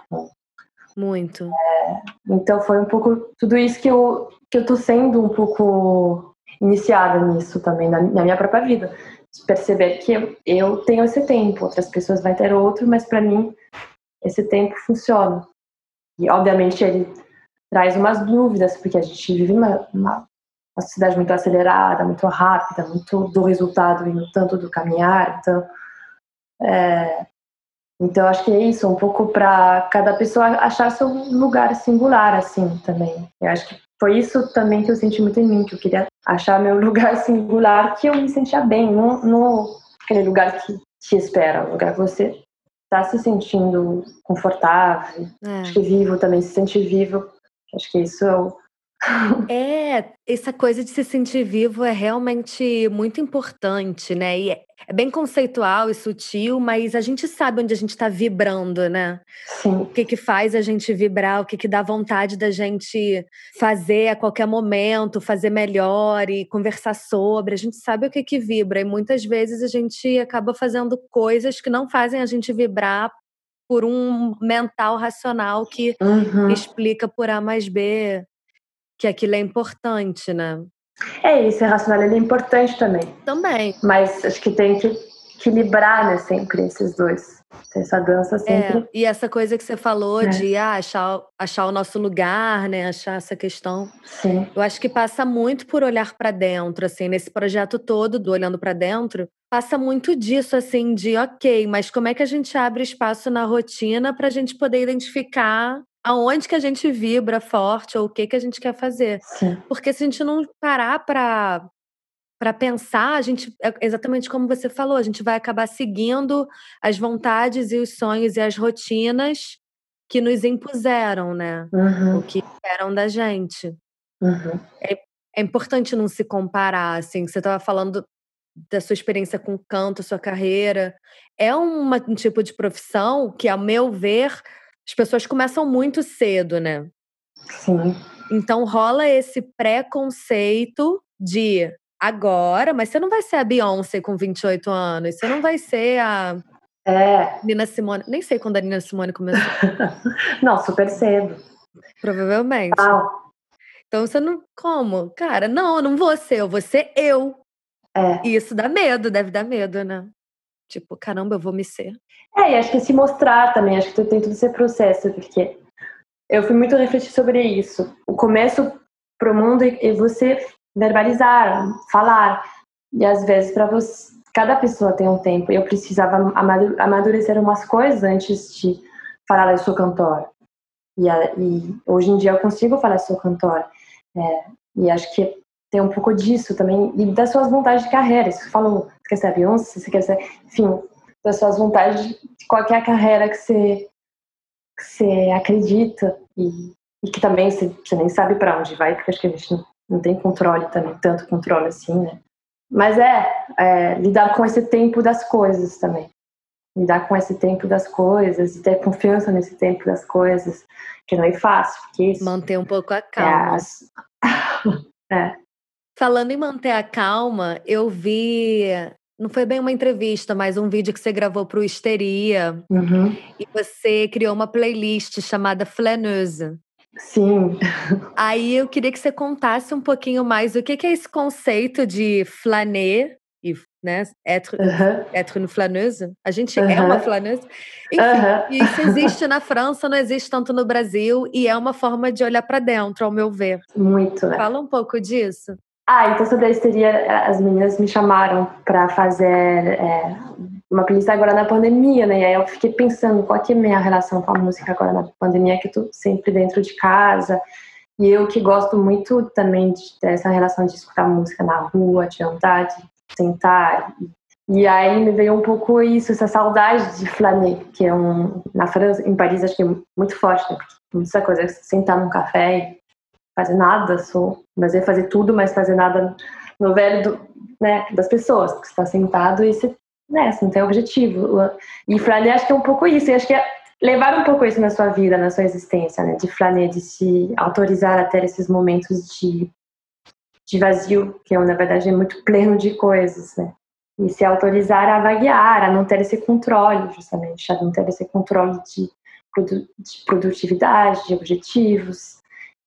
Speaker 1: Muito.
Speaker 2: É, então foi um pouco tudo isso que eu que eu tô sendo um pouco iniciada nisso também na, na minha própria vida, perceber que eu, eu tenho esse tempo, outras pessoas vão ter outro, mas para mim esse tempo funciona. E obviamente ele traz umas dúvidas porque a gente vive uma, uma uma sociedade muito acelerada, muito rápida, muito do resultado e não tanto do caminhar. Então, é, então acho que é isso, um pouco para cada pessoa achar seu lugar singular, assim, também. Eu acho que foi isso também que eu senti muito em mim, que eu queria achar meu lugar singular, que eu me sentia bem, não, não aquele lugar que te espera, um lugar que você está se sentindo confortável, é. acho que vivo também, se sentir vivo. Acho que isso é o
Speaker 1: é, essa coisa de se sentir vivo é realmente muito importante, né? E é, é bem conceitual e sutil, mas a gente sabe onde a gente está vibrando, né?
Speaker 2: Sim.
Speaker 1: O que, que faz a gente vibrar, o que, que dá vontade da gente fazer a qualquer momento, fazer melhor e conversar sobre. A gente sabe o que, que vibra, e muitas vezes a gente acaba fazendo coisas que não fazem a gente vibrar por um mental racional que uhum. explica por A mais B que aquilo é importante, né?
Speaker 2: É isso, é racional, ele é importante também.
Speaker 1: Também.
Speaker 2: Mas acho que tem que equilibrar, né, sempre esses dois. Essa dança sempre. É,
Speaker 1: e essa coisa que você falou é. de ah, achar, achar o nosso lugar, né? Achar essa questão.
Speaker 2: Sim.
Speaker 1: Eu acho que passa muito por olhar para dentro, assim, nesse projeto todo do Olhando para Dentro, passa muito disso, assim, de ok, mas como é que a gente abre espaço na rotina para a gente poder identificar aonde que a gente vibra forte ou o que que a gente quer fazer.
Speaker 2: Sim.
Speaker 1: Porque se a gente não parar para para pensar, a gente é exatamente como você falou, a gente vai acabar seguindo as vontades e os sonhos e as rotinas que nos impuseram, né?
Speaker 2: Uhum.
Speaker 1: O que esperam da gente.
Speaker 2: Uhum.
Speaker 1: É, é importante não se comparar, assim. Você estava falando da sua experiência com canto, sua carreira. É uma, um tipo de profissão que, ao meu ver, as pessoas começam muito cedo, né?
Speaker 2: Sim.
Speaker 1: Então rola esse preconceito de agora, mas você não vai ser a Beyoncé com 28 anos, você não vai ser a
Speaker 2: é.
Speaker 1: Nina Simone. Nem sei quando a Nina Simone começou.
Speaker 2: não, super cedo.
Speaker 1: Provavelmente. Ah. Então você não. Como? Cara, não, eu não vou ser, eu vou ser eu.
Speaker 2: É.
Speaker 1: E isso dá medo, deve dar medo, né? Tipo, caramba, eu vou me ser.
Speaker 2: É, e acho que se mostrar também, acho que tem todo esse processo, porque eu fui muito refletir sobre isso. O começo pro mundo é você verbalizar, falar. E às vezes para você, cada pessoa tem um tempo. Eu precisava amadurecer umas coisas antes de falar eu sou cantora. E, e hoje em dia eu consigo falar eu sou cantora. É, e acho que um pouco disso também e das suas vontades de carreira. Você falou, você quer ser Beyoncé, você quer ser, enfim, das suas vontades de qualquer carreira que você, que você acredita e, e que também você, você nem sabe para onde vai, porque acho que a gente não, não tem controle também, tanto controle assim, né? Mas é, é, lidar com esse tempo das coisas também. Lidar com esse tempo das coisas e ter confiança nesse tempo das coisas, que não é fácil. Porque isso
Speaker 1: Manter um pouco a calma.
Speaker 2: É, é.
Speaker 1: Falando em manter a calma, eu vi não foi bem uma entrevista, mas um vídeo que você gravou para o Histeria.
Speaker 2: Uhum.
Speaker 1: E você criou uma playlist chamada Flaneuse.
Speaker 2: Sim.
Speaker 1: Aí eu queria que você contasse um pouquinho mais o que é esse conceito de flaner e né, être, uhum. être une flaneuse. A gente uhum. é uma flaneuse. Enfim, uhum. isso existe na França, não existe tanto no Brasil e é uma forma de olhar para dentro, ao meu ver.
Speaker 2: Muito, né?
Speaker 1: Fala um pouco disso.
Speaker 2: Ah, então sobre a histeria, as meninas me chamaram para fazer é, uma playlist agora na pandemia, né? E aí eu fiquei pensando qual que é a minha relação com a música agora na pandemia, que eu tô sempre dentro de casa. E eu que gosto muito também de ter essa relação de escutar música na rua, de andar, de sentar. E aí me veio um pouco isso, essa saudade de flaner, que é um na França, em Paris acho que é muito forte, né? Porque essa coisa, sentar num café fazer nada, sou, mas é fazer tudo, mas fazer nada no velho do, né, das pessoas, que está sentado e você, né, você não tem objetivo. E Flaner acho que é um pouco isso, e acho que é levar um pouco isso na sua vida, na sua existência, né, de Flaner, de se autorizar a ter esses momentos de, de vazio, que é, na verdade é muito pleno de coisas, né, e se autorizar a vaguear, a não ter esse controle, justamente, a não ter esse controle de de produtividade, de objetivos,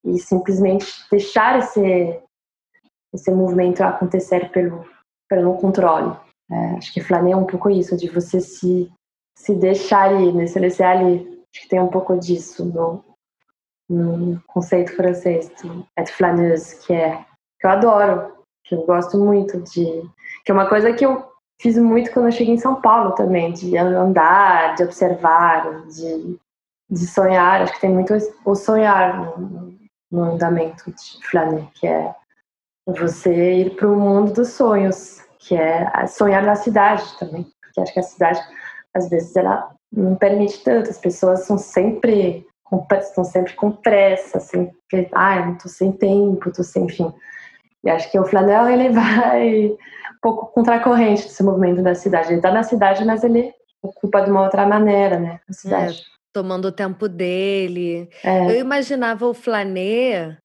Speaker 2: e simplesmente deixar esse, esse movimento acontecer pelo, pelo controle. É, acho que flaneia é um pouco isso, de você se, se deixar ir, né? se deixar ali. Acho que tem um pouco disso no, no conceito francês do être flaneuse, que é que eu adoro, que eu gosto muito de. que é uma coisa que eu fiz muito quando eu cheguei em São Paulo também, de andar, de observar, de, de sonhar. Acho que tem muito o sonhar no andamento de Flaner, que é você ir para o mundo dos sonhos, que é sonhar na cidade também, porque acho que a cidade às vezes ela não permite tanto, as pessoas são sempre estão sempre com pressa, sempre, ai, não tô sem tempo, tô sem, enfim. E acho que o Flanel ele vai um pouco contracorrente desse movimento da cidade. Ele está na cidade, mas ele ocupa de uma outra maneira, né, a cidade.
Speaker 1: É, tomando o tempo dele. É. Eu imaginava o Flanê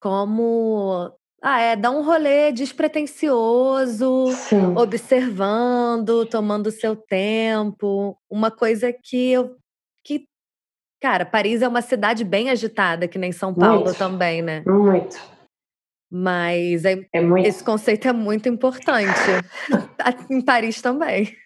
Speaker 1: como ah, é, dar um rolê despretensioso, Sim. observando, tomando seu tempo. Uma coisa que eu. Que, cara, Paris é uma cidade bem agitada, que nem São Paulo
Speaker 2: muito,
Speaker 1: também, né?
Speaker 2: Muito.
Speaker 1: Mas é, é muito. esse conceito é muito importante. em Paris também.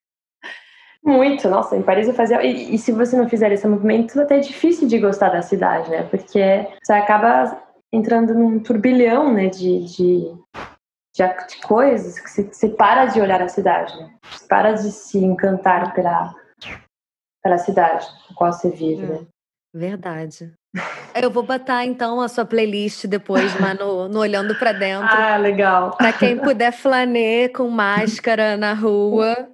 Speaker 2: Muito, nossa, em Paris eu fazia. E, e, se você não fizer esse movimento, até é difícil de gostar da cidade, né? Porque você acaba entrando num turbilhão, né? De, de, de, coisas que você, você, para de olhar a cidade, né? Você para de se encantar pela, pela cidade com qual você vive, né?
Speaker 1: Verdade. Eu vou botar então a sua playlist depois lá no, no Olhando para Dentro.
Speaker 2: Ah, legal.
Speaker 1: Para quem puder flaner com máscara na rua.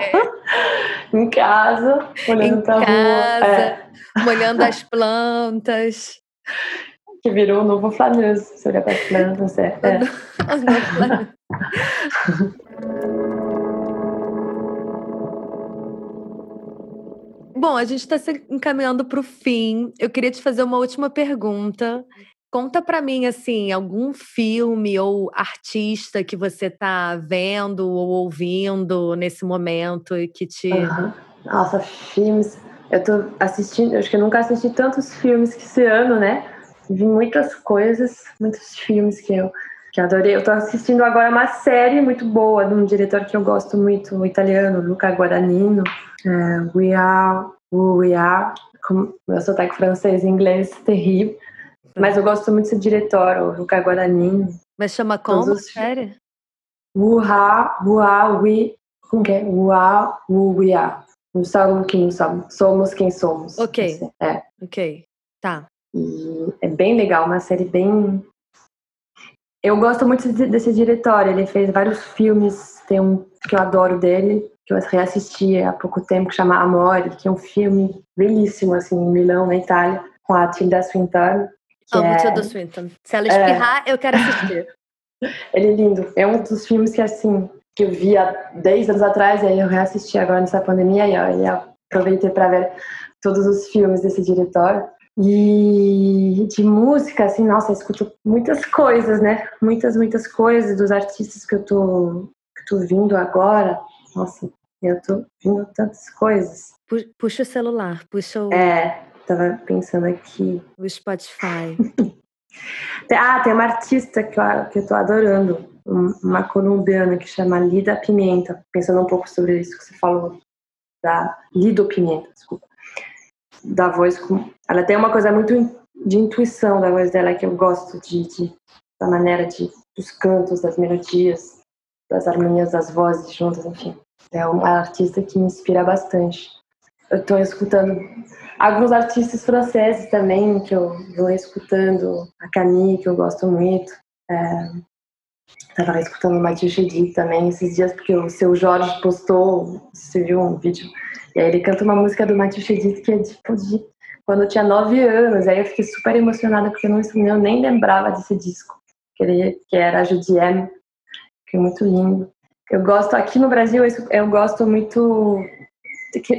Speaker 2: É. em casa, olhando para casa, rua. É.
Speaker 1: molhando as plantas.
Speaker 2: Que virou o novo flaneiro, se olhar para as plantas. É. é.
Speaker 1: Bom, a gente está se encaminhando para o fim. Eu queria te fazer uma última pergunta. Conta para mim, assim, algum filme ou artista que você está vendo ou ouvindo nesse momento e que te.
Speaker 2: Uhum. Nossa, filmes. Eu tô assistindo, acho que eu nunca assisti tantos filmes que esse ano, né? Vi muitas coisas, muitos filmes que eu, que adorei. Eu tô assistindo agora uma série muito boa de um diretor que eu gosto muito, o italiano, Luca Guadagnino é, we are who we are. Com meu sotaque francês e inglês terrível. Mas eu gosto muito desse diretor, o Luca Guadagnini.
Speaker 1: Mas chama como os... série?
Speaker 2: Who are we... Como que é? Who we are. Somos quem somos. Somos quem somos.
Speaker 1: Ok.
Speaker 2: É.
Speaker 1: Ok. Tá.
Speaker 2: E é bem legal, uma série bem... Eu gosto muito desse diretor. Ele fez vários filmes. Tem um que eu adoro dele, que eu reassisti há pouco tempo, que chama Amore, que é um filme belíssimo, assim, em Milão, na Itália, com a Tilda Swinton.
Speaker 1: Amo é... Tilda Swinton. Se ela espirrar, é... eu quero assistir.
Speaker 2: Ele é lindo. É um dos filmes que, assim, que eu vi há 10 anos atrás, e aí eu reassisti agora nessa pandemia, e aí eu aproveitei para ver todos os filmes desse diretor. E de música, assim, nossa, eu escuto muitas coisas, né? Muitas, muitas coisas dos artistas que eu tô, que tô vindo agora. Nossa, eu tô vendo tantas coisas.
Speaker 1: Puxa o celular, puxa o.
Speaker 2: É, tava pensando aqui.
Speaker 1: O Spotify.
Speaker 2: ah, tem uma artista que eu, que eu tô adorando, uma colombiana que chama Lida Pimenta. Pensando um pouco sobre isso que você falou, da Lido Pimenta, desculpa. Da voz com. Ela tem uma coisa muito de intuição da voz dela que eu gosto de, de da maneira de dos cantos, das melodias, das harmonias das vozes juntas, enfim. É uma artista que me inspira bastante. Eu estou escutando alguns artistas franceses também, que eu vou escutando. A Camille, que eu gosto muito. É, escutando Mathieu Chedi também esses dias, porque o seu Jorge postou, você viu um vídeo, e aí ele canta uma música do Mathieu Chedi que é tipo de quando eu tinha nove anos. Aí eu fiquei super emocionada, porque eu, não, eu nem lembrava desse disco, que, ele, que era a Judienne, que é muito lindo. Eu gosto, aqui no Brasil, eu gosto muito.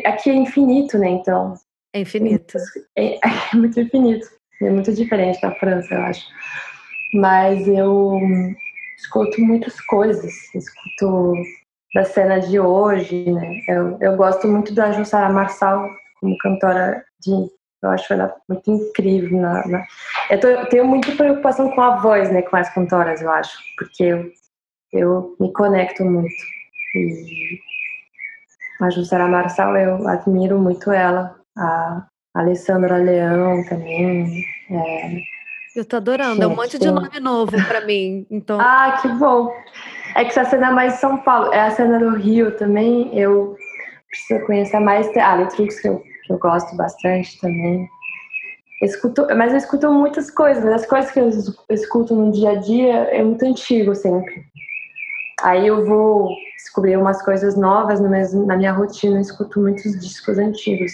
Speaker 2: Aqui é infinito, né? Então.
Speaker 1: É infinito.
Speaker 2: É, é muito infinito. É muito diferente da França, eu acho. Mas eu escuto muitas coisas. Escuto da cena de hoje, né? Eu, eu gosto muito da Jussara Marçal como cantora de Eu acho ela muito incrível. Na, na... Eu, tô, eu, tenho muita preocupação com a voz, né, com as cantoras, eu acho, porque eu, eu me conecto muito. E a Jussara Marçal, eu admiro muito ela. A Alessandra Leão também. É...
Speaker 1: Eu tô adorando, Gente, é um monte de nome novo para mim. Então...
Speaker 2: Ah, que bom! É que essa cena é mais São Paulo, é a cena do Rio também. Eu preciso conhecer mais. Ah, Letrux, que eu, que eu gosto bastante também. escuto, mas eu escuto muitas coisas. As coisas que eu escuto no dia a dia é muito antigo sempre. Aí eu vou descobrir umas coisas novas no mesmo, na minha rotina. Eu escuto muitos discos antigos.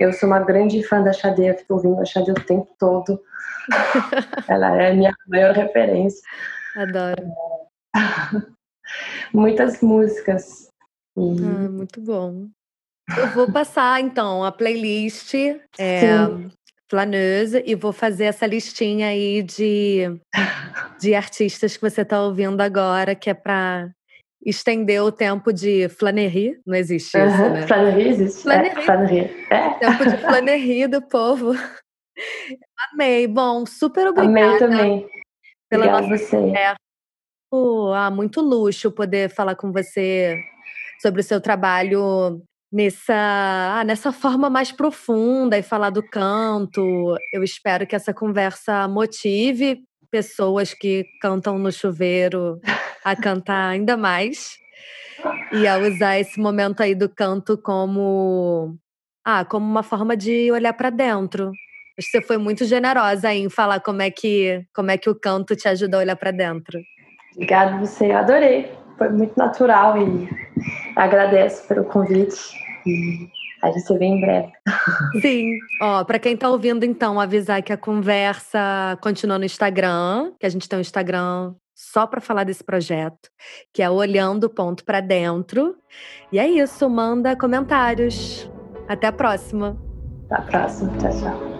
Speaker 2: Eu sou uma grande fã da Xadê, eu fico ouvindo a Xadê o tempo todo. Ela é a minha maior referência.
Speaker 1: Adoro.
Speaker 2: Muitas músicas.
Speaker 1: E... Ah, muito bom. Eu vou passar, então, a playlist é, Flaneuse e vou fazer essa listinha aí de, de artistas que você está ouvindo agora, que é para estender o tempo de flanerie. Não existe isso, né?
Speaker 2: Flanerie existe. Flanerie. É. É.
Speaker 1: Tempo de flanerie do povo. Amei. Bom, super obrigada.
Speaker 2: Amei também. Pela nossa você. Conversa.
Speaker 1: Ah, muito luxo poder falar com você sobre o seu trabalho nessa, ah, nessa forma mais profunda e falar do canto. Eu espero que essa conversa motive pessoas que cantam no chuveiro a cantar ainda mais e a usar esse momento aí do canto como ah, como uma forma de olhar para dentro. Você foi muito generosa em falar como é que como é que o canto te ajuda a olhar para dentro.
Speaker 2: Obrigada você, eu adorei. Foi muito natural e agradeço pelo convite. A gente se vê em breve.
Speaker 1: Sim. Ó, para quem tá ouvindo, então, avisar que a conversa continua no Instagram, que a gente tem um Instagram só para falar desse projeto, que é olhando ponto para dentro. E é isso, manda comentários. Até a próxima.
Speaker 2: Até a próxima. Tchau, tchau.